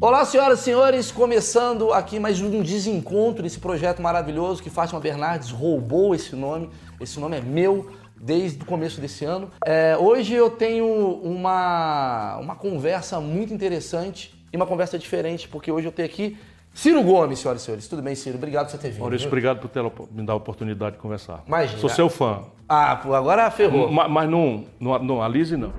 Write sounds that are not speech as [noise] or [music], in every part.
Olá, senhoras e senhores, começando aqui mais um desencontro, esse projeto maravilhoso que Fátima Bernardes roubou esse nome. Esse nome é meu desde o começo desse ano. É, hoje eu tenho uma, uma conversa muito interessante e uma conversa diferente, porque hoje eu tenho aqui Ciro Gomes, senhoras e senhores. Tudo bem, Ciro? Obrigado por você ter vindo. Maurício, obrigado por ter, me dar a oportunidade de conversar. Imagina. Sou seu fã. Ah, agora ferrou. Ma- Mas não, não, não Alise, não.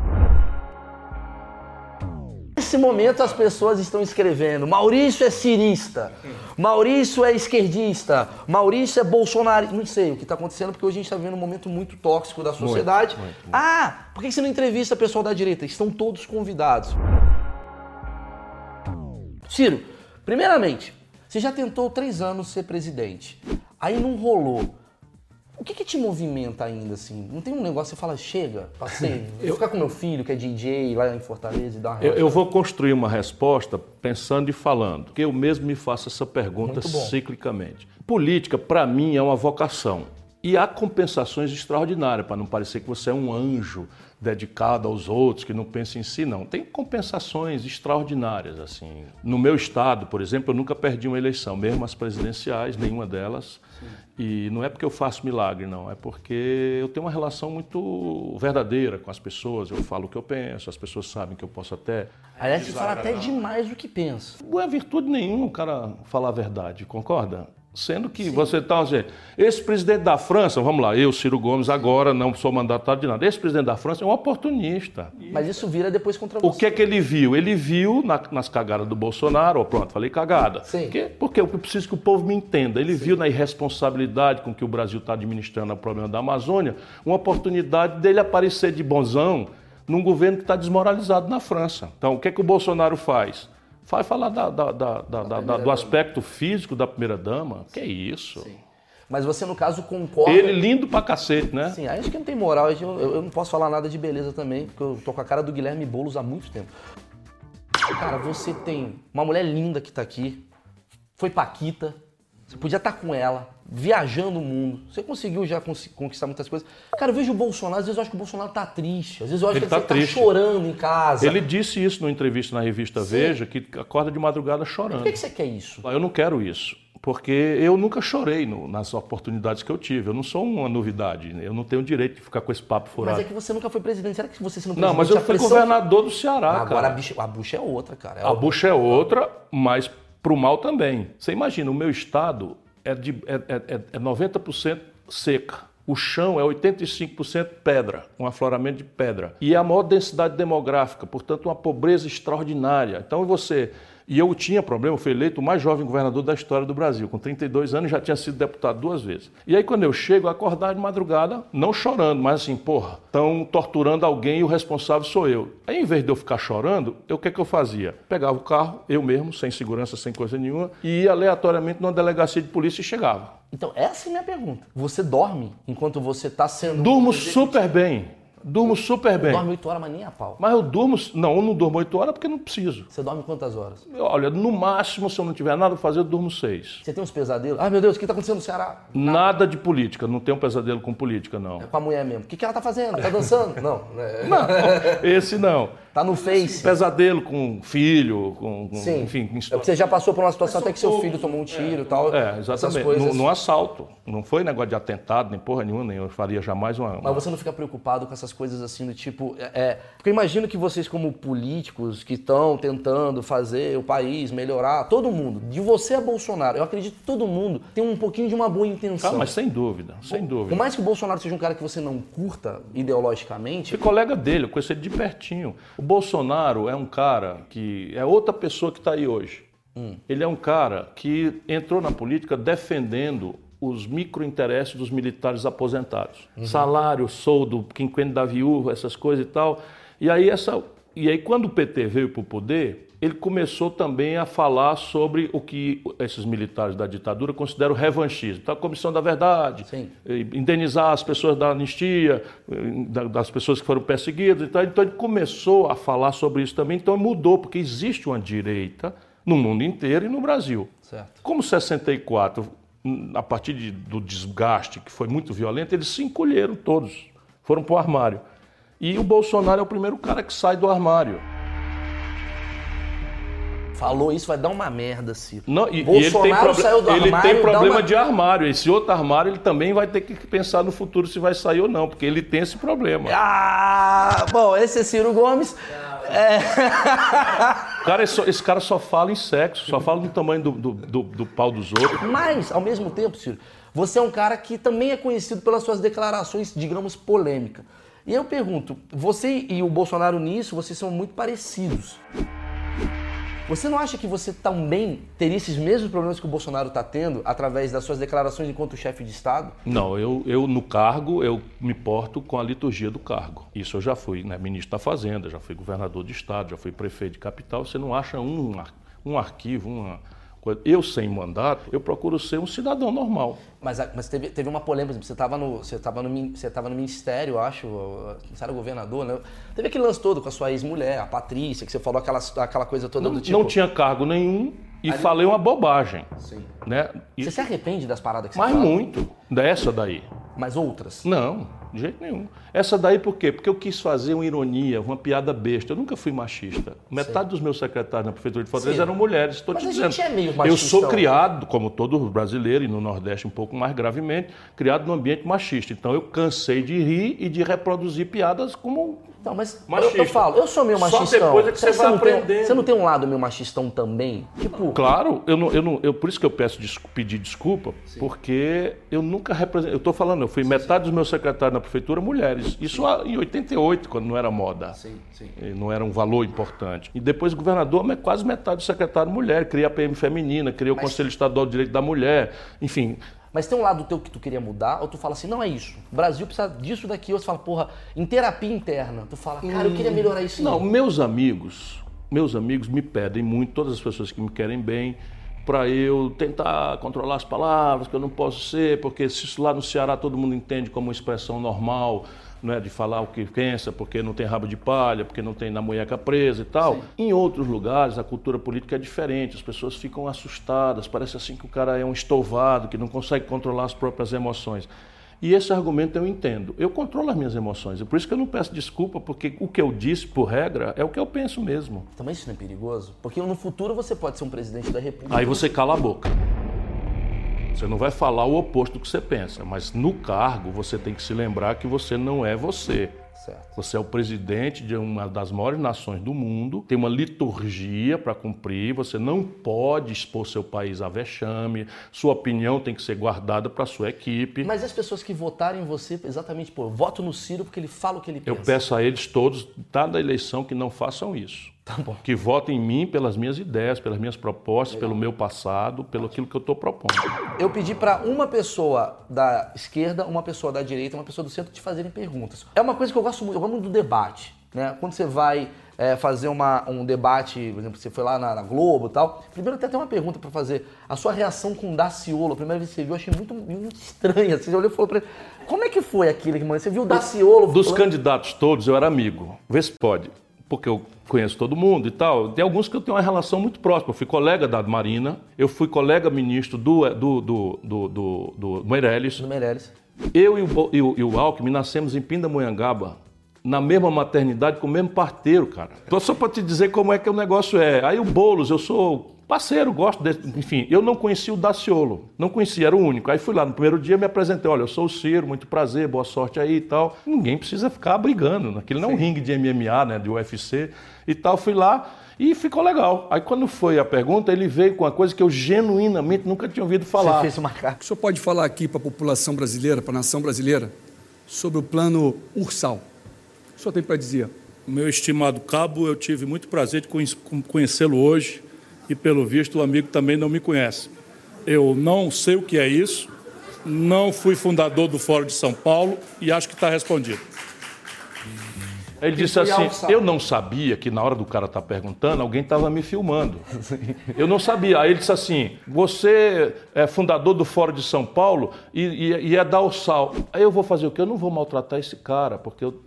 Nesse momento as pessoas estão escrevendo: Maurício é cirista, Maurício é esquerdista, Maurício é bolsonarista. Não sei o que está acontecendo, porque hoje a gente está vivendo um momento muito tóxico da sociedade. muito, muito. Ah, por que você não entrevista o pessoal da direita? Estão todos convidados. Ciro, primeiramente, você já tentou três anos ser presidente, aí não rolou. O que, que te movimenta ainda, assim? Não tem um negócio que você fala, chega, passei, [laughs] vou ficar com meu filho, que é DJ lá em Fortaleza e dar uma Eu, eu vou construir uma resposta pensando e falando, que eu mesmo me faço essa pergunta ciclicamente. Política, para mim, é uma vocação. E há compensações extraordinárias, para não parecer que você é um anjo dedicado aos outros, que não pensa em si, não. Tem compensações extraordinárias, assim. No meu estado, por exemplo, eu nunca perdi uma eleição, mesmo as presidenciais, nenhuma delas. E não é porque eu faço milagre, não. É porque eu tenho uma relação muito verdadeira com as pessoas. Eu falo o que eu penso, as pessoas sabem que eu posso até. Aliás, você fala até demais do que pensa. Não é virtude nenhuma o cara falar a verdade, concorda? Sendo que você está dizendo, esse presidente da França, vamos lá, eu, Ciro Gomes, agora não sou mandatário de nada. Esse presidente da França é um oportunista. Mas isso vira depois contra O você. que é que ele viu? Ele viu na- nas cagadas do Bolsonaro, ó, pronto, falei cagada. Sim. Por quê? Porque eu preciso que o povo me entenda. Ele viu na irresponsabilidade com que o Brasil está administrando o problema da Amazônia, uma oportunidade dele aparecer de bonzão num governo que está desmoralizado na França. Então, o que é que o Bolsonaro faz? Vai falar da- da- da- do aspecto físico da primeira-dama. Que isso? Mas você, no caso, concorda. Ele lindo pra cacete, né? Sim, aí acho que não tem moral. Eu, eu- eu não posso falar nada de beleza também, porque eu tô com a cara do Guilherme Boulos há muito tempo. Cara, você tem uma mulher linda que tá aqui, foi Paquita, você podia estar com ela, viajando o mundo, você conseguiu já conquistar muitas coisas. Cara, eu vejo o Bolsonaro, às vezes eu acho que o Bolsonaro tá triste, às vezes eu acho Ele que tá ele triste. tá chorando em casa. Ele disse isso numa entrevista na revista Veja, que acorda de madrugada chorando. Por que, que você quer isso? Eu não quero isso, porque eu nunca chorei no- nas oportunidades que eu tive. Eu não sou uma novidade, eu não tenho direito de ficar com esse papo Mas furado. é que você nunca foi presidente. Será que você sendo presidente... Não, mas eu fui pressão- governador do Ceará, Agora a, cara. bicha, a bucha é outra, cara. É A bucha é outra, mas pro mal também. Você imagina, o meu estado é, de, é, é- é- é 90% seca. O chão é 85% pedra, um afloramento de pedra. E é a maior densidade demográfica, portanto, uma pobreza extraordinária. Então você. E eu tinha problema, eu fui eleito o mais jovem governador da história do Brasil. Com 32 anos já tinha sido deputado duas vezes. E aí, quando eu chego, acordar de madrugada, não chorando, mas assim, porra, estão torturando alguém e o responsável sou eu. Aí, em vez de eu ficar chorando, eu- o que, que eu fazia? Pegava o carro, eu mesmo, sem segurança, sem coisa nenhuma, e ia aleatoriamente numa delegacia de polícia e chegava. Então, essa é a minha pergunta. Você dorme enquanto você tá sendo... Durmo super bem. Durmo super bem. Dorme 8 horas, mas nem a pau. Mas eu durmo. Não, eu não durmo 8 horas porque não preciso. Você dorme quantas horas? Olha, no máximo, se eu não tiver nada a fazer, eu durmo 6. Você tem uns pesadelos? Ai, meu Deus, o que tá acontecendo no Ceará? Nada de política, não tenho pesadelo com política, não. É com a mulher mesmo. O que, que ela tá fazendo? Tá dançando? Não. é- Não, esse não. Tá no Face. Pesadelo com filho, com, com- Sim. enfim, com É porque você já passou por uma situação até que seu filho tomou um tiro e tal. É, Essas exatamente. coisas. No, no assalto. Não foi negócio de atentado, nem porra nenhuma, nem eu faria jamais uma. Mas você não fica preocupado com essas coisas assim do tipo. É, é- porque eu imagino que vocês, como políticos que estão tentando fazer o país melhorar, todo mundo, de você a Bolsonaro, eu acredito que todo mundo tem um pouquinho de uma boa intenção. Ah, mas sem dúvida, sem Por dúvida. mais que o Bolsonaro seja um cara que você não curta ideologicamente, Fui colega dele, eu conheci ele de pertinho. Bolsonaro é um cara que é outra pessoa que está aí hoje. Ele é um cara que entrou na política defendendo os microinteresses dos militares aposentados. Salário, soldo, quinquênio da viúva, essas coisas e tal. E aí, essa, e aí quando o PT veio para o poder, ele começou também a falar sobre o que esses militares da ditadura consideram revanchismo. Então, a Comissão da Verdade, Sim. indenizar as pessoas da anistia, da- das pessoas que foram perseguidas e tal. Então ele começou a falar sobre isso também, então mudou, porque existe uma direita no mundo inteiro e no Brasil. Certo. Como 64, hum, a partir de- do desgaste que foi muito violento, eles se encolheram todos, foram para o armário. E o Bolsonaro é o primeiro cara que sai do armário. falou isso, vai dar uma merda, Ciro. Não, e, e ele tem, Bolsonaro saiu do ele armário, tem dá problema uma- de armário. Esse outro armário ele também vai ter que pensar no futuro se vai sair ou não, porque ele tem esse problema. Ah, bom, esse é Ciro Gomes. É, Cara, esse, esse cara só fala em sexo, só fala do tamanho do, do, do- do pau dos outros. Mas, ao mesmo tempo, Ciro, você é um cara que também é conhecido pelas suas declarações, digamos, polêmicas. E eu pergunto, você e o Bolsonaro nisso, vocês são muito parecidos. Você não acha que você também teria esses mesmos problemas que o Bolsonaro está tendo através das suas declarações enquanto chefe de Estado? Não, eu, eu no cargo, eu me porto com a liturgia do cargo. Isso eu já fui né, ministro da Fazenda, já fui governador de Estado, já fui prefeito de capital. Você não acha um, um arquivo, uma coisa. Eu, sem mandato, eu procuro ser um cidadão normal. Mas, mas teve, teve uma polêmica, você estava no, você tava no, você tava no ministério, eu acho, você era governador, né? Teve aquele lance todo com a sua ex-mulher, a Patrícia, que você falou aquela, aquela coisa toda Não, do tipo... não tinha cargo nenhum e falei uma bobagem. Sim. Né? E- Você se arrepende das paradas que você mas fala? muito dessa daí. Mas outras? Não, de jeito nenhum. Essa daí por quê? Porque eu quis fazer uma ironia, uma piada besta. Eu nunca fui machista. Metade dos meus secretários na prefeitura de Fortaleza Sim. eram mulheres. Estou Mas te a dizendo. gente é meio eu machista, sou criado, como todo brasileiro e no Nordeste um pouco mais gravemente, criado num ambiente machista. Então eu cansei de rir e de reproduzir piadas como Não, mas eu, Machista. eu falo, eu sou meio Só machistão. depois é que você vai não tem, aprendendo. você não tem um lado meio machistão também? Tipo, Claro, eu não, eu não, eu, por isso que eu peço desculpa, pedir desculpa, porque eu nunca representei. Eu estou falando, eu fui metade dos meus secretários na prefeitura mulheres. Isso há- em 88, quando não era moda. Sim, sim. E Não era um valor importante. E depois governador, mas quase metade do secretário mulher. Criei a PM feminina, criei o Conselho Estadual do Direito da Mulher. Enfim, Mas tem um lado teu que tu queria mudar, ou tu fala assim, não é isso. O Brasil precisa disso daqui, ou você fala, porra, em terapia interna. Tu fala, cara, eu queria melhorar isso. Não, meus amigos, meus amigos me pedem muito, todas as pessoas que me querem bem, para eu tentar controlar as palavras, que eu não posso ser, porque se isso lá no Ceará todo mundo entende como uma expressão normal, não é de falar o que pensa, porque não tem rabo de palha, porque não tem na munheca presa e tal. Em outros lugares a cultura política é diferente, as pessoas ficam assustadas, parece assim que o cara é um estovado, que não consegue controlar as próprias emoções. E esse argumento eu entendo. Eu controlo as minhas emoções. É por isso que eu não peço desculpa, porque o que eu disse, por regra, é o que eu penso mesmo. Também isso não é perigoso? Porque no futuro você pode ser um presidente da república. Aí você cala a boca. Você não vai falar o oposto do que você pensa, mas no cargo você tem que se lembrar que você não é você. Certo. Você é o presidente de uma das maiores nações do mundo, tem uma liturgia para cumprir, você não pode expor seu país a vexame, sua opinião tem que ser guardada para sua equipe. Mas e as pessoas que votaram em você exatamente, pô, eu voto no Ciro porque ele fala o que ele Eu pensa. peço a eles todos, dada a eleição, que não façam isso. Tá bom. Que votem em mim pelas minhas ideias, pelas minhas propostas, pelo meu passado, pelo aquilo que eu estou propondo. Eu pedi para uma pessoa da esquerda, uma pessoa da direita, uma pessoa do centro te fazerem perguntas. É uma coisa que eu gosto muito, eu gosto muito do debate. Né? Quando você vai é, fazer uma, um debate, por exemplo, você foi lá na, na Globo e tal, primeiro até tem uma pergunta para fazer. A sua reação com o Daciolo, a primeira vez que você viu, eu achei muito, muito estranha. Você olhou e falou para ele, como é que foi aquilo, irmão? Você viu o Daciolo Dos falando- candidatos todos, eu era amigo. Vê se pode. Porque eu conheço todo mundo e tal. Tem alguns que eu tenho uma relação muito próxima. Eu fui colega da Marina, eu fui colega ministro do, do, do, do, do, do Meirelles. do Meirelles. Eu e o, e o, e o Alckmin nascemos em Pindamonhangaba, na mesma maternidade, com o mesmo parteiro, cara. Então, só para te dizer como é que o negócio é. Aí o Boulos, eu sou parceiro, gosto desse. Enfim, eu não conhecia o Daciolo. Não conhecia, era o único. Aí fui lá, no primeiro dia me apresentei: olha, eu sou o Ciro, muito prazer, boa sorte aí e tal. Ninguém precisa ficar brigando. né? Aquilo não é um ringue de MMA, né, de UFC e tal. Fui lá. E ficou legal. Aí quando foi a pergunta, ele veio com uma coisa que eu genuinamente nunca tinha ouvido Você falar. fez uma carta. O senhor pode falar aqui para a população brasileira, para a nação brasileira, sobre o plano Ursal? O senhor tem para dizer? Meu estimado cabo, eu tive muito prazer de conhe- conhecê-lo hoje e, pelo visto, o amigo também não me conhece. Eu não sei o que é isso, não fui fundador do Fórum de São Paulo e acho que está respondido. Ele disse assim. Eu não sabia que na hora do cara estar perguntando, alguém estava me filmando. Eu não sabia. Aí ele disse assim: Você é fundador do Fórum de São Paulo e, e, e é da Ursal. Aí eu vou fazer o quê? Eu não vou maltratar esse cara, porque eu-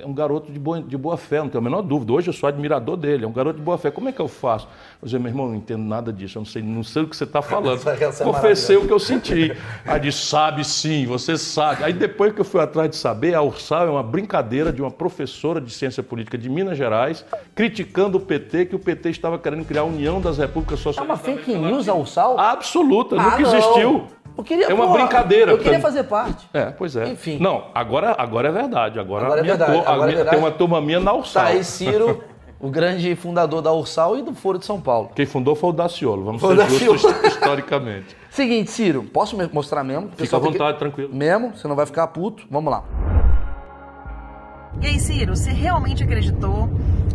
é um garoto de boa, de boa fé, não tenho a menor dúvida. Hoje eu sou admirador dele, é um garoto de boa fé. Como é que eu faço? Eu disse, meu irmão, eu não entendo nada disso, eu não sei, não sei o que você está falando. É Confessei o que eu senti. Aí disse, sabe sim, você sabe. Aí depois que eu fui atrás de saber, a Ursal é uma brincadeira de uma professora de ciência política de Minas Gerais, criticando o PT, que o PT estava querendo criar a União das Repúblicas É Socialistas. uma fake news a Ursal? Absoluta, Ah, nunca não. existiu. Queria, É uma porra, brincadeira. Eu queria fazer parte. É, pois é. Enfim. Não, agora, agora é verdade. Agora, Agora é verdade, agora é minha- verdade. tem uma turma minha na Ursal. Tá aí Ciro, o grande fundador da Ursal e do Foro de São Paulo. Quem fundou foi o Daciolo, vamos Foi ser justos [laughs] historicamente. Seguinte, Ciro, posso mostrar mesmo? Fica à tem que- vontade, tranquilo. Mesmo, você não vai ficar puto. Vamos lá. E aí, Ciro, você realmente acreditou,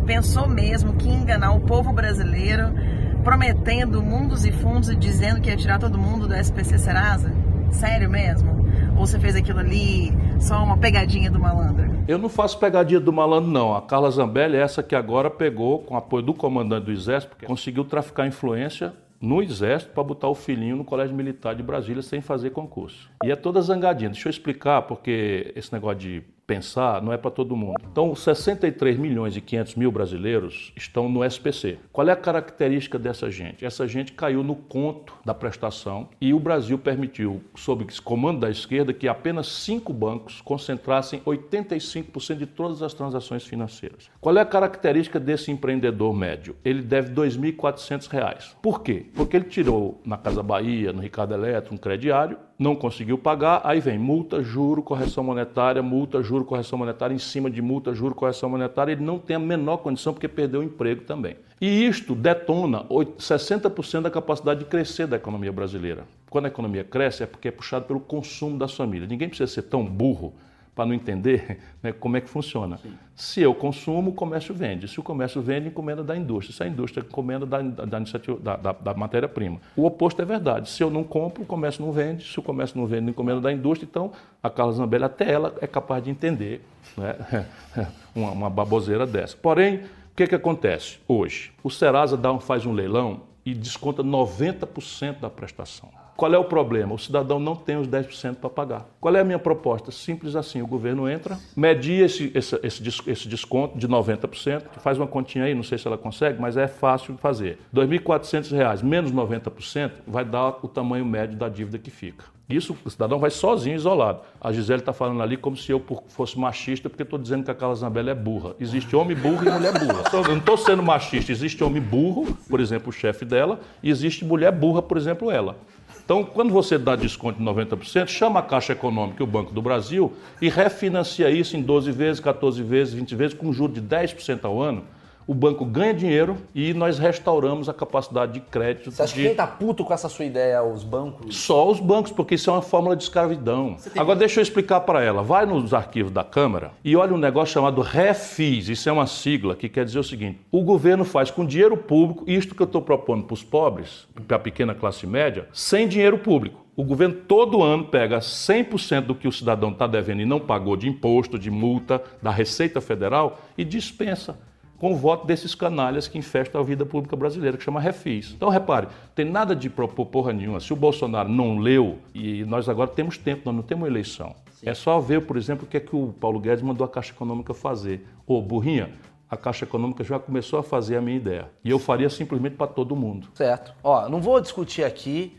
pensou mesmo que enganar o povo brasileiro, prometendo mundos e fundos e dizendo que ia tirar todo mundo do SPC Serasa? Sério mesmo? Ou você fez aquilo ali só uma pegadinha do malandro? Eu não faço pegadinha do malandro, não. A Carla Zambelli é essa que agora pegou, com apoio do comandante do Exército, conseguiu traficar influência no Exército para botar o filhinho no Colégio Militar de Brasília sem fazer concurso. E é toda zangadinha. Deixa eu explicar, porque esse negócio de pensar não é para todo mundo. Então, 63 milhões e 500 mil brasileiros estão no SPC. Qual é a característica dessa gente? Essa gente caiu no conto da prestação e o Brasil permitiu, sob comando da esquerda, que apenas cinco bancos concentrassem 85% de todas as transações financeiras. Qual é a característica desse empreendedor médio? Ele deve 2.400 reais. Por quê? Porque ele tirou na Casa Bahia, no Ricardo Eletro, um crediário, não conseguiu pagar, aí vem multa, juro, correção monetária, multa, juro, correção monetária, em cima de multa, juro, correção monetária, ele não tem a menor condição porque perdeu o emprego também. E isto detona oit- 60% da capacidade de crescer da economia brasileira. Quando a economia cresce é porque é puxado pelo consumo das famílias. Ninguém precisa ser tão burro para não entender [laughs] né, como é que funciona. Se eu consumo, o comércio vende. Se o comércio vende, encomenda da indústria. Se a indústria encomenda da, da, da da- matéria-prima. O oposto é verdade. Se eu não compro, o comércio não vende. Se o comércio não vende, encomenda da indústria. Então, a Carla Zambelli, até ela é capaz de entender né, [laughs] uma, uma baboseira dessa. Porém, o que, que acontece hoje? O Serasa dá um- faz um leilão e desconta 90% da prestação. Qual é o problema? O cidadão não tem os 10% para pagar. Qual é a minha proposta? Simples assim: o governo entra, media esse, esse, esse, esse desconto de 90%, faz uma continha aí, não sei se ela consegue, mas é fácil de fazer. R$ 2.400 menos 90% vai dar o tamanho médio da dívida que fica. Isso o cidadão vai sozinho, isolado. A Gisele está falando ali como se eu fosse machista, porque estou dizendo que a Carla Zambelli é burra. Existe homem burro e mulher burra. Eu não estou sendo machista. Existe homem burro, por exemplo, o chefe dela, e existe mulher burra, por exemplo, ela. Então, quando você dá desconto de 90%, chama a Caixa Econômica e o Banco do Brasil e refinancia isso em 12 vezes, 14 vezes, 20 vezes, com juros de 10% ao ano. O banco ganha dinheiro e nós restauramos a capacidade de crédito Você acha que de quem tá puto com essa sua ideia, os bancos? só os bancos, porque isso é uma fórmula de escravidão. Agora deixa eu explicar para ela. Vai nos arquivos da Câmara e olha um negócio chamado REFIS. Isso é uma sigla que quer dizer o seguinte: o governo faz com dinheiro público isto que eu estou propondo para os pobres, para a pequena classe média, sem dinheiro público. O governo todo ano pega 100% do que o cidadão está devendo e não pagou de imposto, de multa, da Receita Federal e dispensa com o voto desses canalhas que infestam a vida pública brasileira, que chama refis. Então, repare, tem nada de propor porra nenhuma. Se o Bolsonaro não leu, e nós agora temos tempo, nós não temos eleição. É só ver, por exemplo, o que é que o Paulo Guedes mandou a Caixa Econômica fazer. Ô, burrinha, a Caixa Econômica já começou a fazer a minha ideia. E eu faria simplesmente para todo mundo. Certo. Ó, não vou discutir aqui.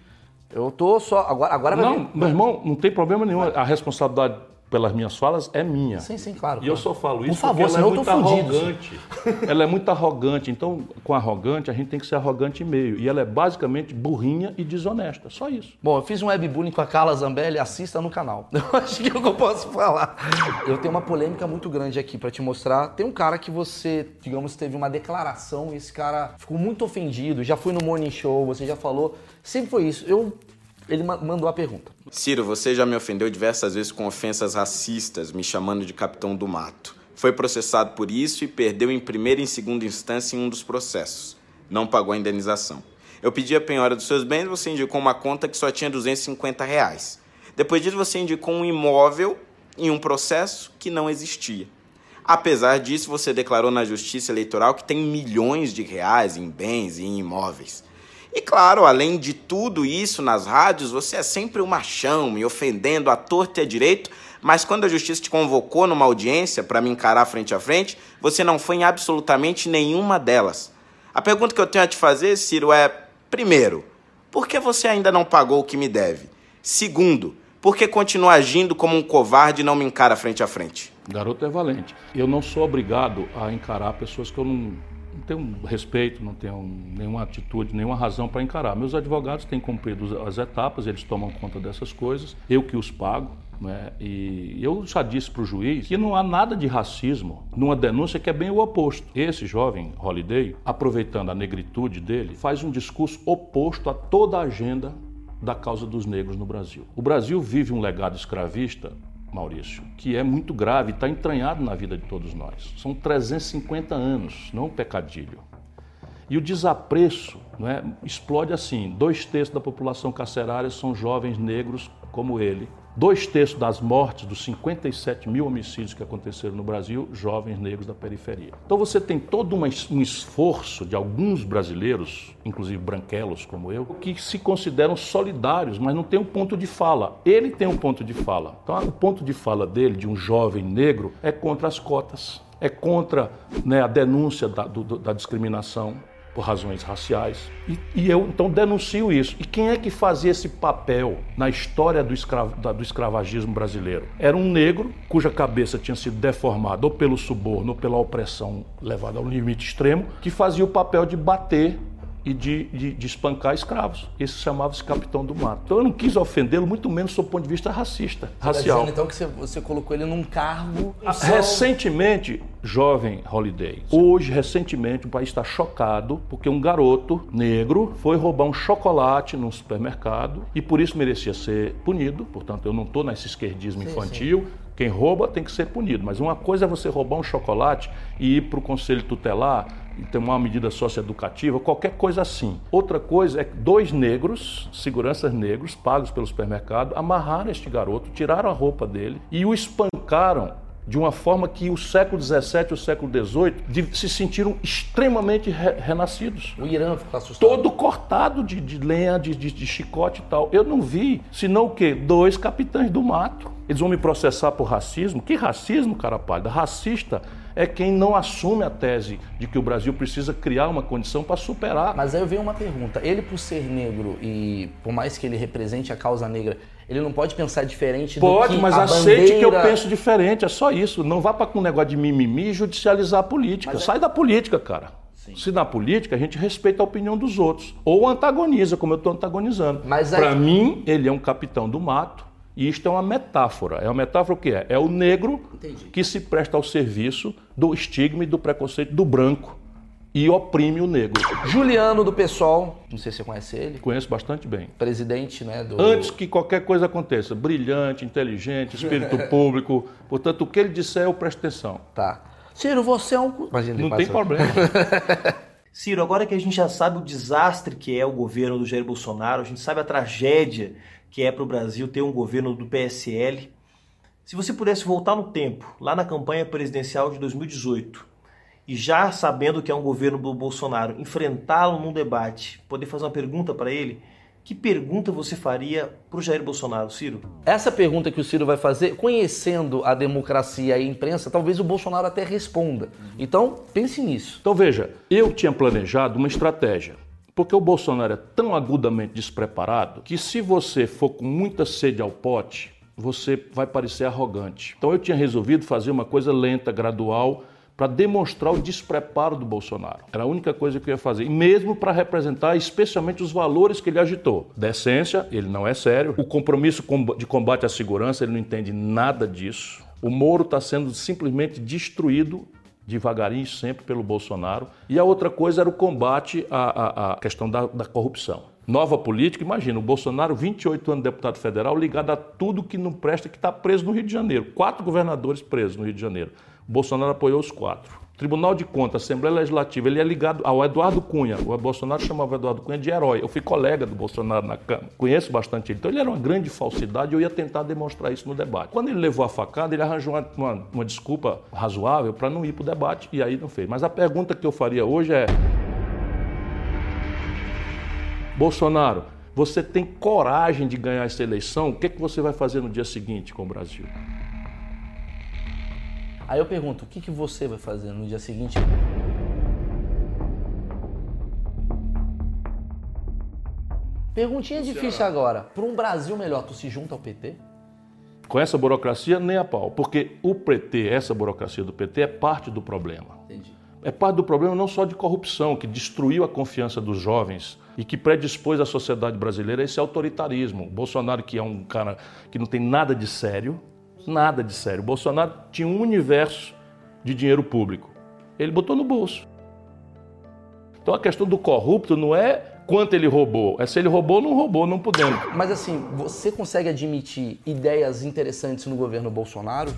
Eu tô só. Agora, agora Não, vir- meu irmão, não tem problema nenhum. A responsabilidade pelas minhas falas é minha. Sim, sim, claro. E eu claro. só falo Por isso favor, porque ela é eu muito tô fudido. arrogante. [laughs] ela é muito arrogante. Então, com arrogante, a gente tem que ser arrogante e meio. E ela é basicamente burrinha e desonesta. Só isso. Bom, eu fiz um webbullying com a Carla Zambelli, assista no canal. [laughs] Eu acho que é que eu posso falar. Eu tenho uma polêmica muito grande aqui pra te mostrar. Tem um cara que você, digamos, teve uma declaração e esse cara ficou muito ofendido, já foi no Morning Show, você já falou. Sempre foi isso. Eu, ele ma- mandou a pergunta. Ciro, você já me ofendeu diversas vezes com ofensas racistas, me chamando de capitão do mato. Foi processado por isso e perdeu em primeira e segunda instância em um dos processos. Não pagou a indenização. Eu pedi a penhora dos seus bens, você indicou uma conta que só tinha 250 reais. Depois disso, você indicou um imóvel em um processo que não existia. Apesar disso, você declarou na Justiça Eleitoral que tem milhões de reais em bens e em imóveis. E claro, além de tudo isso nas rádios, você é sempre o machão, me ofendendo à torta e à direito, mas quando a justiça te convocou numa audiência para me encarar frente a frente, você não foi em absolutamente nenhuma delas. A pergunta que eu tenho a te fazer, Ciro, é: primeiro, por que você ainda não pagou o que me deve? Segundo, por que continua agindo como um covarde e não me encara frente a frente? Garoto é valente. Eu não sou obrigado a encarar pessoas que eu não, não tenho respeito, não tenho nenhuma atitude, nenhuma razão para encarar. Meus advogados têm cumprido as etapas, eles tomam conta dessas coisas, eu que os pago. Né? E eu já disse para o juiz que não há nada de racismo numa denúncia que é bem o oposto. Esse jovem Holiday, aproveitando a negritude dele, faz um discurso oposto a toda a agenda da causa dos negros no Brasil. O Brasil vive um legado escravista Maurício, que é muito grave, está entranhado na vida de todos nós. São 350 anos, não um pecadilho. E o desapreço é, explode assim: dois terços da população carcerária são jovens negros como ele, Dois terços das mortes, dos 57 mil homicídios que aconteceram no Brasil, jovens negros da periferia. Então você tem todo um esforço de alguns brasileiros, inclusive branquelos como eu, que se consideram solidários, mas não tem um ponto de fala. Ele tem um ponto de fala. Então o ponto de fala dele, de um jovem negro, é contra as cotas, é contra né, a denúncia da, do, da discriminação, por razões raciais. E, e, eu então denuncio isso. E quem é que fazia esse papel na história do, da, do escravagismo brasileiro? Era um negro cuja cabeça tinha sido deformada ou pelo suborno ou pela opressão levada ao limite extremo, que fazia o papel de bater e de, de, de, espancar escravos. Esse chamava-se Capitão do Mato. Então eu não quis ofendê-lo, muito menos do ponto de vista racista, você racial. Tá então que você, você, colocou ele num cargo. Ah, recentemente, jovem Holiday. Hoje, recentemente, o país está chocado porque um garoto negro foi roubar um chocolate num supermercado e por isso merecia ser punido. Portanto, eu não estou nesse esquerdismo sim, infantil. Sim. Quem rouba tem que ser punido. Mas uma coisa é você roubar um chocolate e ir para o conselho tutelar e ter uma medida socioeducativa, qualquer coisa assim. Outra coisa é que dois negros, seguranças negros, pagos pelo supermercado, amarraram este garoto, tiraram a roupa dele e o espancaram de uma forma que o século XVII e o século XVIII se sentiram extremamente re renascidos. O Irã ficou assustado. Todo cortado de, de lenha, de, de, de, chicote e tal. Eu não vi, senão o quê? Dois capitães do mato. Eles vão me processar por racismo? Que racismo, cara pálida? Racista é quem não assume a tese de que o Brasil precisa criar uma condição para superar. Mas aí eu venho uma pergunta. Ele, por ser negro e por mais que ele represente a causa negra, ele não pode pensar diferente pode, do que mas a aceite bandeira... que eu penso diferente, é só isso. Não vá para um negócio de mimimi e judicializar a política. Mas Sai é... da política, cara. Sim. Se na política a gente respeita a opinião dos outros. Ou antagoniza, como eu estou antagonizando. Para aí... mim, ele é um capitão do mato. E isto é uma metáfora. É uma metáfora o que é? É o negro Entendi. que se presta ao serviço do estigma e do preconceito do branco e oprime o negro. Juliano do PSOL, não sei se você conhece ele. Conheço bastante bem. Presidente, né, do... Antes que qualquer coisa aconteça, brilhante, inteligente, espírito [laughs] público, portanto, o que ele disser eu presto atenção. Tá. Ciro, você é um... Imagina, não tem problema. [laughs] Ciro, agora que a gente já sabe o desastre que é o governo do Jair Bolsonaro, a gente sabe a tragédia que é para o Brasil ter um governo do PSL, se você pudesse voltar no tempo, lá na campanha presidencial de 2018, e já sabendo que é um governo do Bolsonaro, enfrentá-lo num debate, poder fazer uma pergunta para ele, que pergunta você faria para o Jair Bolsonaro, Ciro? Essa pergunta que o Ciro vai fazer, conhecendo a democracia e a imprensa, talvez o Bolsonaro até responda. Então, pense nisso. Então, veja, eu tinha planejado uma estratégia. Porque o Bolsonaro é tão agudamente despreparado que, se você for com muita sede ao pote, você vai parecer arrogante. Então, eu tinha resolvido fazer uma coisa lenta, gradual para demonstrar o despreparo do Bolsonaro. Era a única coisa que eu ia fazer. E mesmo para representar especialmente os valores que ele agitou. Decência, ele não é sério. O compromisso de combate à segurança, ele não entende nada disso. O Moro está sendo simplesmente destruído devagarinho sempre pelo Bolsonaro. E a outra coisa era o combate à, à, à questão da, da corrupção. Nova política, imagina, o Bolsonaro, 28 anos de deputado federal, ligado a tudo que não presta, que está preso no Rio de Janeiro. Quatro governadores presos no Rio de Janeiro. Bolsonaro apoiou os quatro. Tribunal de Contas, Assembleia Legislativa, ele é ligado ao Eduardo Cunha. O Bolsonaro chamava o Eduardo Cunha de herói. Eu fui colega do Bolsonaro na Câmara, conheço bastante ele. Então ele era uma grande falsidade e eu ia tentar demonstrar isso no debate. Quando ele levou a facada, ele arranjou uma, uma, uma desculpa razoável para não ir para o debate e aí não fez. Mas a pergunta que eu faria hoje é: Bolsonaro, você tem coragem de ganhar essa eleição? O que, é que você vai fazer no dia seguinte com o Brasil? Aí eu pergunto, o que, que você vai fazer no dia seguinte? Perguntinha difícil agora. Para um Brasil melhor, tu se junta ao PT? Com essa burocracia, nem a pau. Porque o PT, essa burocracia do PT, é parte do problema. Entendi. É parte do problema não só de corrupção, que destruiu a confiança dos jovens e que predispôs a sociedade brasileira a esse autoritarismo. O Bolsonaro, que é um cara que não tem nada de sério, nada de sério. O Bolsonaro tinha um universo de dinheiro público. Ele botou no bolso. Então a questão do corrupto não é quanto ele roubou, é se ele roubou ou não roubou, não podemos. Mas assim, você consegue admitir ideias interessantes no governo Bolsonaro?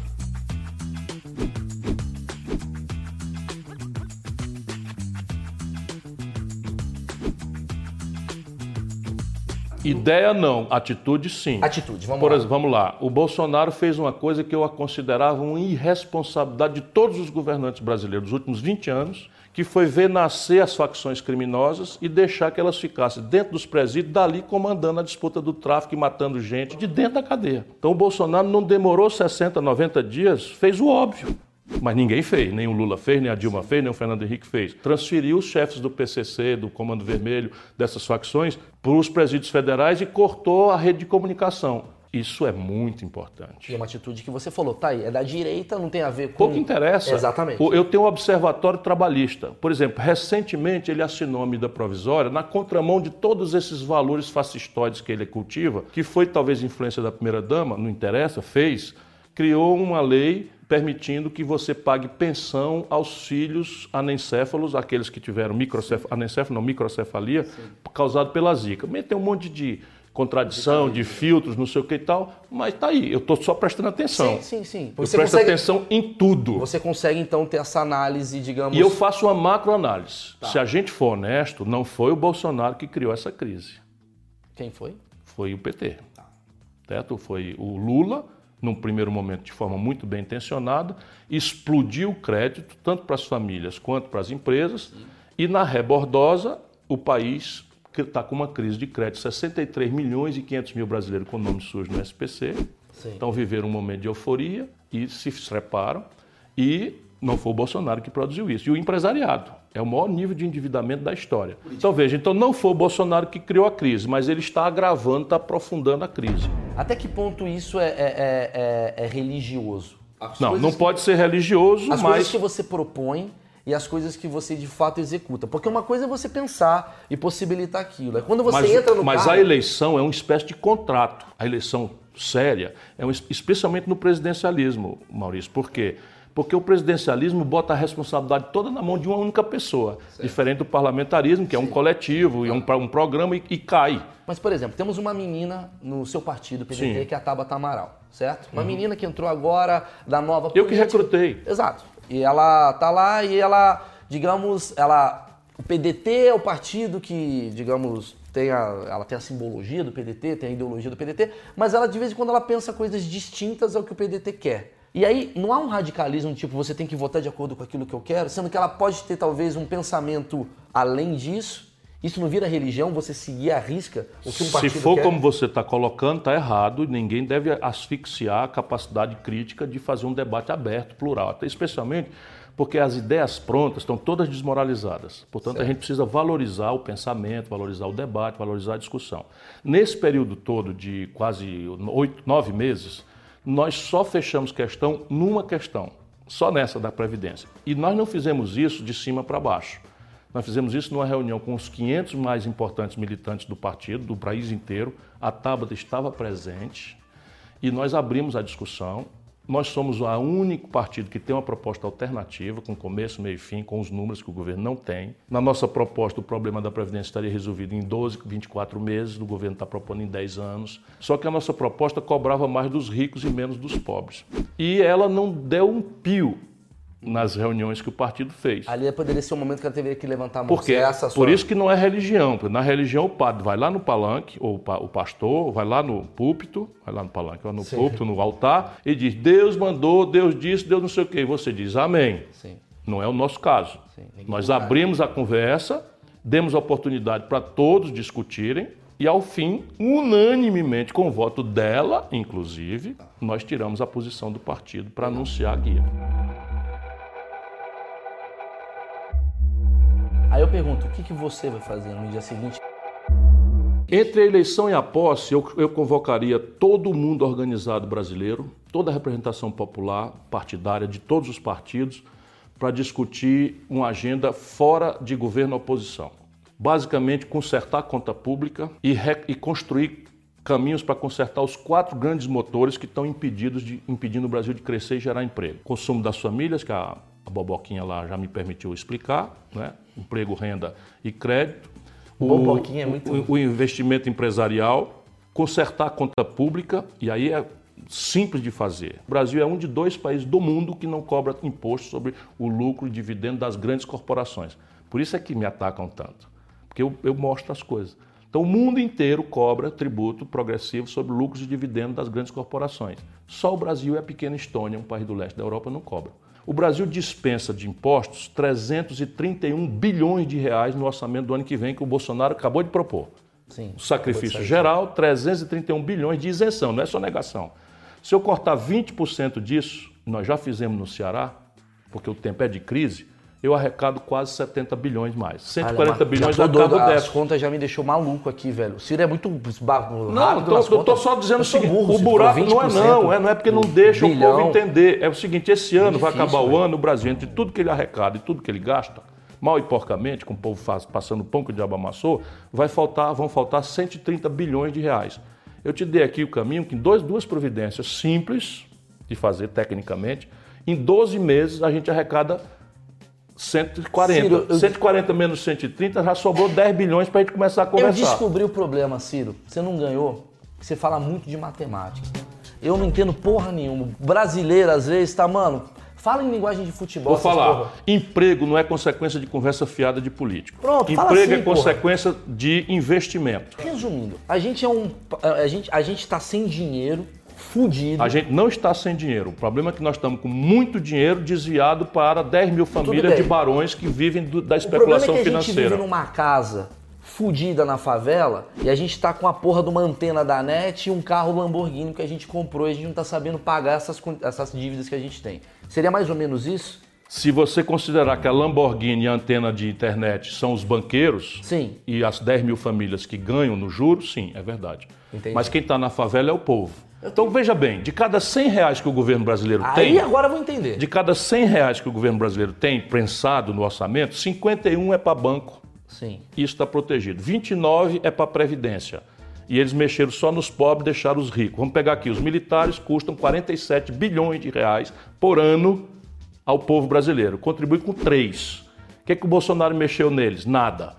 Ideia não, atitude sim. Atitude, vamos Por lá. exemplo, vamos lá. O Bolsonaro fez uma coisa que eu a considerava uma irresponsabilidade de todos os governantes brasileiros dos últimos 20 anos, que foi ver nascer as facções criminosas e deixar que elas ficassem dentro dos presídios, dali comandando a disputa do tráfico e matando gente de dentro da cadeia. Então o Bolsonaro não demorou 60, 90 dias, fez o óbvio. Mas ninguém fez, nem o Lula fez, nem a Dilma fez, nem o Fernando Henrique fez. Transferiu os chefes do PCC, do Comando Vermelho, dessas facções, para os presídios federais e cortou a rede de comunicação. Isso é muito importante. E é uma atitude que você falou, tá aí, é da direita, não tem a ver com. Pouco interessa. Exatamente. Eu tenho um observatório trabalhista. Por exemplo, recentemente ele assinou a medida provisória na contramão de todos esses valores fascistoides que ele cultiva, que foi talvez influência da primeira-dama, não interessa, fez, criou uma lei permitindo que você pague pensão aos filhos anencéfalos, aqueles que tiveram microcef... anencéfalo, não, microcefalia, causado pela zika. Meteu um monte de contradição, de filtros, não sei o que e tal, mas tá aí, eu estou só prestando atenção. Sim, sim, sim. Eu Você presto consegue, atenção em tudo. você consegue então ter essa análise, digamos. E eu faço uma macroanálise. Tá. Se a gente for honesto, não foi o Bolsonaro que criou essa crise. Quem foi? Foi o PT. Certo? Foi o Lula, num primeiro momento de forma muito bem intencionada, explodiu o crédito, tanto para as famílias quanto para as empresas, e na rebordosa, o país está com uma crise de crédito. 63 milhões e 500 mil brasileiros com nome sujo no SPC. Sim. Então viveram um momento de euforia e se treparam. E não foi o Bolsonaro que produziu isso. E o empresariado. É o maior nível de endividamento da história. Então veja, então não foi o Bolsonaro que criou a crise, mas ele está agravando, está aprofundando a crise. Até que ponto isso é, é- é- é- é religioso? As Não, não que- pode ser religioso, As mas coisas que você propõe e as coisas que você de fato executa. Porque uma coisa é você pensar e possibilitar aquilo. É quando você mas, entra no mas cargo... a eleição é uma espécie de contrato. A eleição séria, é um, especialmente no presidencialismo, Maurício. Por quê? Porque o presidencialismo bota a responsabilidade toda na mão de uma única pessoa, diferente do parlamentarismo, que é um coletivo, e é um, um programa e, e cai. Mas, por exemplo, temos uma menina no seu partido, PDT, Sim. Uhum. que é a Tabata Amaral, certo? Uma menina que entrou agora da nova Eu que política. recrutei. Exato. E ela tá lá e ela, digamos, ela... O PDT é o partido que, digamos, tem a, ela tem a simbologia do PDT, tem a ideologia do PDT, mas ela, de vez em quando, ela pensa coisas distintas ao que o PDT quer. E aí, não há um radicalismo tipo, você tem que votar de acordo com aquilo que eu quero, sendo que ela pode ter, talvez, um pensamento além disso. Isso não vira religião, você seguir à risca o que um Se partido for quer? como você está colocando, está errado. Ninguém deve asfixiar a capacidade crítica de fazer um debate aberto, plural. Até especialmente porque as ideias prontas estão todas desmoralizadas. Portanto, a gente precisa valorizar o pensamento, valorizar o debate, valorizar a discussão. Nesse período todo de quase oito, nove meses, nós só fechamos questão numa questão, só nessa da Previdência. E nós não fizemos isso de cima para baixo. Nós fizemos isso numa reunião com os 500 mais importantes militantes do partido, do país inteiro. A Tabata estava presente e nós abrimos a discussão. Nós somos o único partido que tem uma proposta alternativa, com começo, meio e fim, com os números que o governo não tem. Na nossa proposta, o problema da Previdência estaria resolvido em 12, 24 meses, o governo está propondo em 10 anos. Só que a nossa proposta cobrava mais dos ricos e menos dos pobres. E ela não deu um pio nas reuniões que o partido fez. Ali poderia ser um momento que ela teria que levantar a mão. Porque essa por isso que não é religião. Na religião o padre vai lá no palanque, ou o pa- o pastor vai lá no púlpito, vai lá no palanque, vai no púlpito, no altar, e diz: Deus mandou, Deus disse, Deus não sei o quê. E você diz Amém. Sim. Não é o nosso caso. ninguém Nós abrimos a conversa, demos a oportunidade para todos discutirem. E ao fim, unanimemente, com o voto dela, inclusive, nós tiramos a posição do partido para anunciar a guia. Aí eu pergunto, o que, que você vai fazer no dia seguinte? Entre a eleição e a posse, eu, eu convocaria todo o mundo organizado brasileiro, toda a representação popular, partidária de todos os partidos, para discutir uma agenda fora de governo e oposição. Basicamente, consertar a conta pública e, e construir caminhos para consertar os quatro grandes motores que estão impedidos de, impedindo o Brasil de crescer e gerar emprego. Consumo das famílias, que a, a Boboquinha lá já me permitiu explicar, né? emprego, renda e crédito. O, Boboquinha é muito... o, o investimento empresarial, consertar a conta pública, e aí é simples de fazer. O Brasil é um de dois países do mundo que não cobra imposto sobre o lucro e dividendo das grandes corporações. Por isso é que me atacam tanto, porque eu, eu mostro as coisas. Então, o mundo inteiro cobra tributo progressivo sobre lucros e dividendos das grandes corporações. Só o Brasil e a pequena Estônia, um país do leste da Europa, não cobram. O Brasil dispensa de impostos 331 bilhões de reais no orçamento do ano que vem, que o Bolsonaro acabou de propor. Sim, o sacrifício geral, 331 bilhões de isenção, não é só negação. Se eu cortar 20% disso, nós já fizemos no Ceará, porque o tempo é de crise, eu arrecado quase 70 bilhões mais. 140 Olha, bilhões já tô doido, cada As contas já me deixou maluco aqui, velho. O Ciro é muito rápido Não, tô, eu tô contas. só dizendo o seguinte, burro, o buraco não é 20% não, é, não é porque não deixa o povo entender. É o seguinte, esse ano vai difícil, acabar o velho. ano, o Brasil, entre tudo que ele arrecada e tudo que ele gasta, mal e porcamente, com o povo faz, passando pão que o diabo amassou, vai faltar, vão faltar 130 bilhões de reais. Eu te dei aqui o caminho que em dois, duas providências simples de fazer tecnicamente, em 12 meses a gente arrecada 140. Ciro, eu- 140 menos 130 já sobrou 10 bilhões para a gente começar a Eu conversar. descobri o problema, Ciro. Você não ganhou. Você fala muito de matemática. Eu não entendo porra nenhuma. Brasileiro, às vezes, tá, mano. Fala em linguagem de futebol. Vou falar, porra. emprego não é consequência de conversa fiada de político. Pronto, emprego assim, é consequência de investimento. Resumindo, a gente é um. A gente, a gente tá sem dinheiro, fudido. A gente não está sem dinheiro. O problema é que nós estamos com muito dinheiro desviado para 10 mil famílias de barões que vivem do- da O problema é especulação que a gente financeira. vive numa casa fudida na favela e a gente tá com a porra de uma antena da net e um carro Lamborghini que a gente comprou e a gente não tá sabendo pagar essas, essas dívidas que a gente tem. Seria mais ou menos isso? Se você considerar que a Lamborghini e a antena de internet são os banqueiros Sim. e as 10 mil famílias que ganham no juro, sim, é verdade. Entendi. Mas quem está na favela é o povo. Então veja bem, de cada 100 reais que o governo brasileiro Aí tem, agora eu vou entender. de cada 100 reais que o governo brasileiro tem prensado no orçamento, 51 é para banco. Sim. Isso está protegido. 29 é para Previdência. E eles mexeram só nos pobres e deixaram os ricos. Vamos pegar aqui, os militares custam 47 bilhões de reais por ano ao povo brasileiro. Contribui com 3. O que, é que o Bolsonaro mexeu neles? Nada.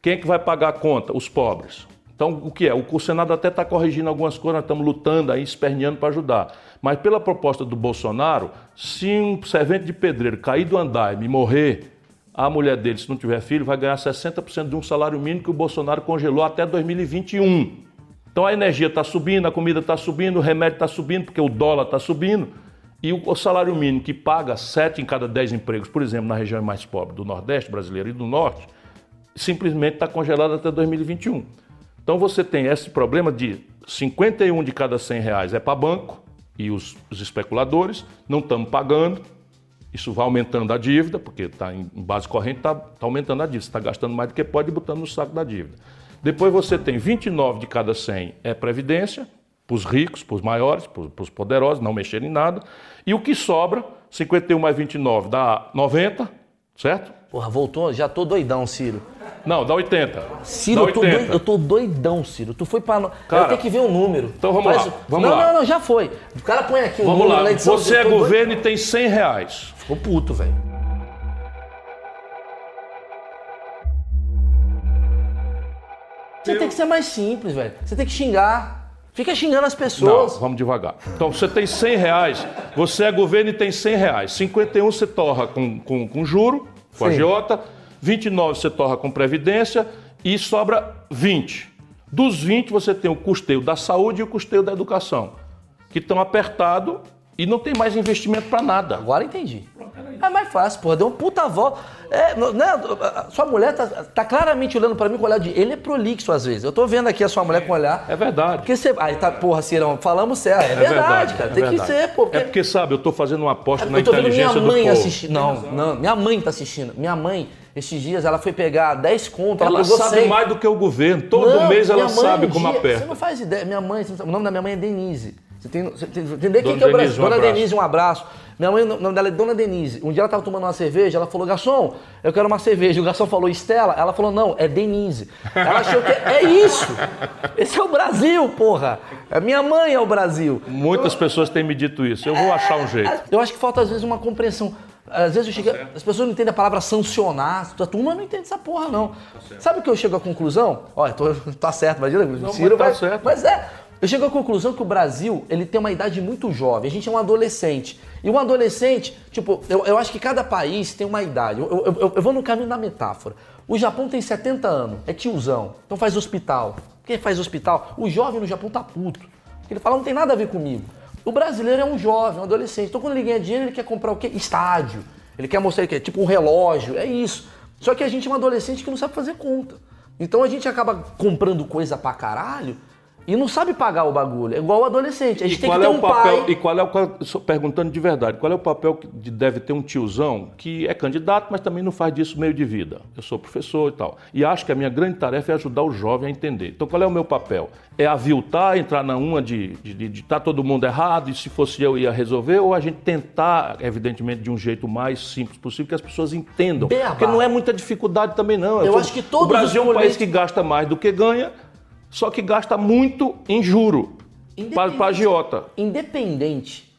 Quem é que vai pagar a conta? Os pobres. Então, o que é? O Senado até está corrigindo algumas coisas, nós estamos lutando aí, esperneando para ajudar. Mas pela proposta do Bolsonaro, se um servente de pedreiro cair do andaime e morrer, a mulher dele, se não tiver filho, vai ganhar 60% de um salário mínimo que o Bolsonaro congelou até 2021. Então a energia está subindo, a comida está subindo, o remédio está subindo, porque o dólar está subindo. E o salário mínimo que paga 7 em cada 10 empregos, por exemplo, na região mais pobre do Nordeste brasileiro e do Norte, simplesmente está congelado até 2021. Então você tem esse problema de 51 de cada 100 reais é para banco e os, os especuladores não estamos pagando. Isso vai aumentando a dívida, porque está em base corrente, está aumentando a dívida. Está gastando mais do que pode e botando no saco da dívida. Depois você tem 29 de cada 100 é previdência, para os ricos, para os maiores, para os poderosos, não mexerem em nada. E o que sobra, 51 mais 29 dá 90, certo? Porra, voltou, já tô doidão, Ciro. Não, dá 80. Ciro, dá eu tô, eu tô doidão, Ciro. Tu foi pra. Cara, eu tenho que ver um número. então vamos lá, vamos não, lá. Não, não, já foi. O cara põe aqui o Vamos número lá, na edição. você é tô doido. governo e tem 100 reais. Ficou puto, velho. Você tem que ser mais simples, velho. Você tem que xingar. Fica xingando as Não, pessoas. vamos devagar. Então, você tem 100 reais, você é governo e tem 100 reais. 51 você torra com, com, com juro, com Sim. agiota, 29 você torra com previdência e sobra 20. Dos 20 você tem o custeio da saúde e o custeio da educação, que estão apertados e não tem mais investimento para nada. Agora entendi. É mais fácil, porra. Deu um puta volta. É, né, sua mulher tá, tá claramente olhando pra mim com olhar de. Ele é prolixo às vezes. Eu tô vendo aqui a sua mulher com olhar. É verdade. Porque você. Aí tá, porra, Cirão, falamos certo. É, verdade, cara. é tem que verdade. ser, pô. porque- É porque, sabe, eu estou fazendo uma aposta na eu tô vendo minha inteligência do mãe povo. assistindo. Não, não, minha mãe tá assistindo. Minha mãe esses dias ela foi pegar 10 contas, ela, Ela sabe 100. mais do que o governo. Todo Não, mês ela sabe como dia- aperta. Você não faz ideia. Minha mãe, o nome da minha mãe é Denise. Você tem, você tem entender quem que é o Brasil? Um Dona abraço. Denise, um abraço. Minha mãe, o nome dela é Dona Denise. Um dia ela tava tomando uma cerveja, ela falou, garçom, eu quero uma cerveja. O garçom falou, Estela. Ela falou, não, é Denise. Ela achou que é isso. Esse é o Brasil, porra. A minha mãe é o Brasil. Muitas pessoas têm me dito isso. Eu vou achar um jeito. Eu acho que falta às vezes uma compreensão. Às vezes eu chego, as pessoas não entendem a palavra sancionar, a turma não entende essa porra, não. Sabe o que eu chego à conclusão? Olha, tô, [laughs] tá certo, imagina, o Ciro mas tá vai- certo. Mas é, eu chego à conclusão que o Brasil, ele tem uma idade muito jovem, a gente é um adolescente. E um adolescente, tipo, eu, eu acho que cada país tem uma idade. Eu, eu- eu- eu vou no caminho da metáfora. O Japão tem 70 anos, é tiozão, então faz hospital. Quem faz hospital? O jovem no Japão tá puto. Ele fala, não tem nada a ver comigo. O brasileiro é um jovem, um adolescente. Então quando ele ganha dinheiro, ele quer comprar o quê? Estádio. Ele quer mostrar que é tipo um relógio, é isso. Só que a gente é um adolescente que não sabe fazer conta. Então a gente acaba comprando coisa pra caralho e não sabe pagar o bagulho. É igual o adolescente. A gente E tem qual que é ter o um papel? pai. E qual é o perguntando de verdade? Qual é o papel que de- deve ter um tiozão que é candidato, mas também não faz disso meio de vida? Eu sou professor e tal. E acho que a minha grande tarefa é ajudar o jovem a entender. Então, qual é o meu papel? É aviltar, entrar na uma de estar todo mundo errado e se fosse eu ia resolver, ou a gente tentar, evidentemente, de um jeito mais simples possível que as pessoas entendam? Beabá. Porque não é muita dificuldade também, não. Eu sou- acho que todos o Brasil é um país que gasta mais do que ganha, só que gasta muito em juro para agiota. Independente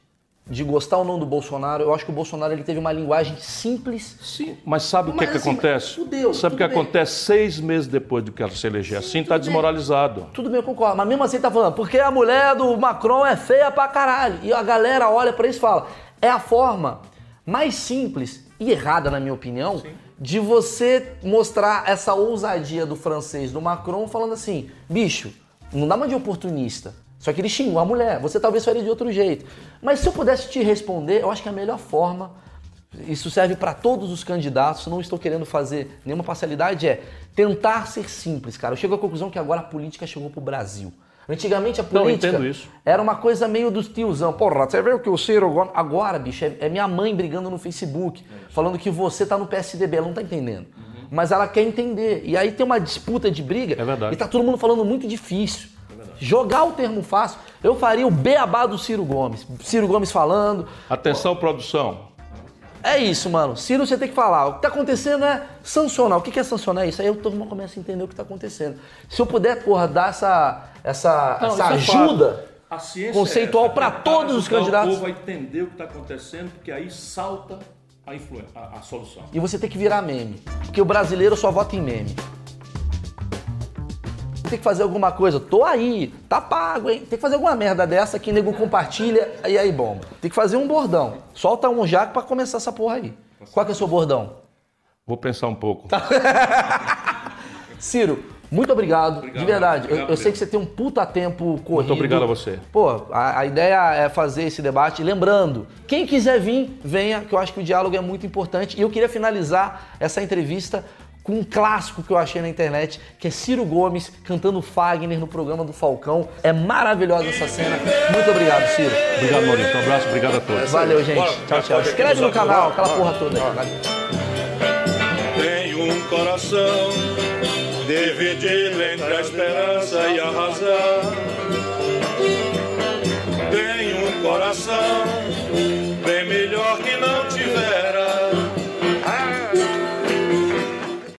de gostar ou não do Bolsonaro, eu acho que o Bolsonaro ele teve uma linguagem simples. Sim, mas sabe o que, que assim, acontece? fudeu, sabe o que bem. acontece seis meses depois do que ela se eleger assim? Está desmoralizado. Tudo bem, eu concordo. Mas mesmo assim tá falando, porque a mulher do Macron é feia pra caralho. E a galera olha pra isso e fala, é a forma mais simples e errada, na minha opinião, de você mostrar essa ousadia do francês, do Macron, falando assim, bicho, não dá uma de oportunista. Só que ele xingou a mulher, você talvez faria de outro jeito. Mas se eu pudesse te responder, eu acho que a melhor forma isso serve para todos os candidatos, não estou querendo fazer nenhuma parcialidade, é tentar ser simples, cara. Eu chego à conclusão que agora a política chegou pro Brasil. Antigamente a Não, política isso. era uma coisa meio dos tiozão. Porra, você vê o que o Ciro agora... Agora, bicho, é, é minha mãe brigando no Facebook, falando que você tá no PSDB, ela não tá entendendo. Mas ela quer entender. E aí tem uma disputa de briga. É verdade. E tá todo mundo falando muito difícil. Jogar o termo fácil, eu faria o beabá do Ciro Gomes. Ciro Gomes falando, Atenção, produção. É isso, mano. Ciro, você tem que falar. O que tá acontecendo é sancionar. O que é sancionar? Isso aí o turma começa a entender o que tá acontecendo. Se eu puder, porra, dar essa, essa, Não, essa é ajuda ciência conceitual é tentar todos os candidatos. O povo a entender o que está acontecendo, porque aí salta a, a- a solução. e você tem que virar meme. Porque o brasileiro só vota em meme. Tem que fazer alguma coisa. Tô aí, tá pago, hein? Tem que fazer alguma merda dessa que nego compartilha e aí bomba. Tem que fazer um bordão. Solta um jaco pra começar essa porra aí. Qual que é o seu bordão? Vou pensar um pouco. Tá. [laughs] Ciro, muito obrigado, Obrigado, de verdade. obrigado eu, eu sei que você tem um puta tempo corrido. Muito obrigado a você. Pô, a, a ideia é fazer esse debate. Lembrando, quem quiser vir, venha, que eu acho que o diálogo é muito importante. E eu queria finalizar essa entrevista com um clássico que eu achei na internet, que é Ciro Gomes cantando Fagner no programa do Falcão. É maravilhosa essa cena. Muito obrigado, Ciro. Obrigado, Maurício. Um abraço, obrigado a todos. Valeu, gente. Bora, tchau, tchau. Inscreve no canal, aquela porra toda aí. Um coração dividido entre a esperança e a razão. Tenho um coração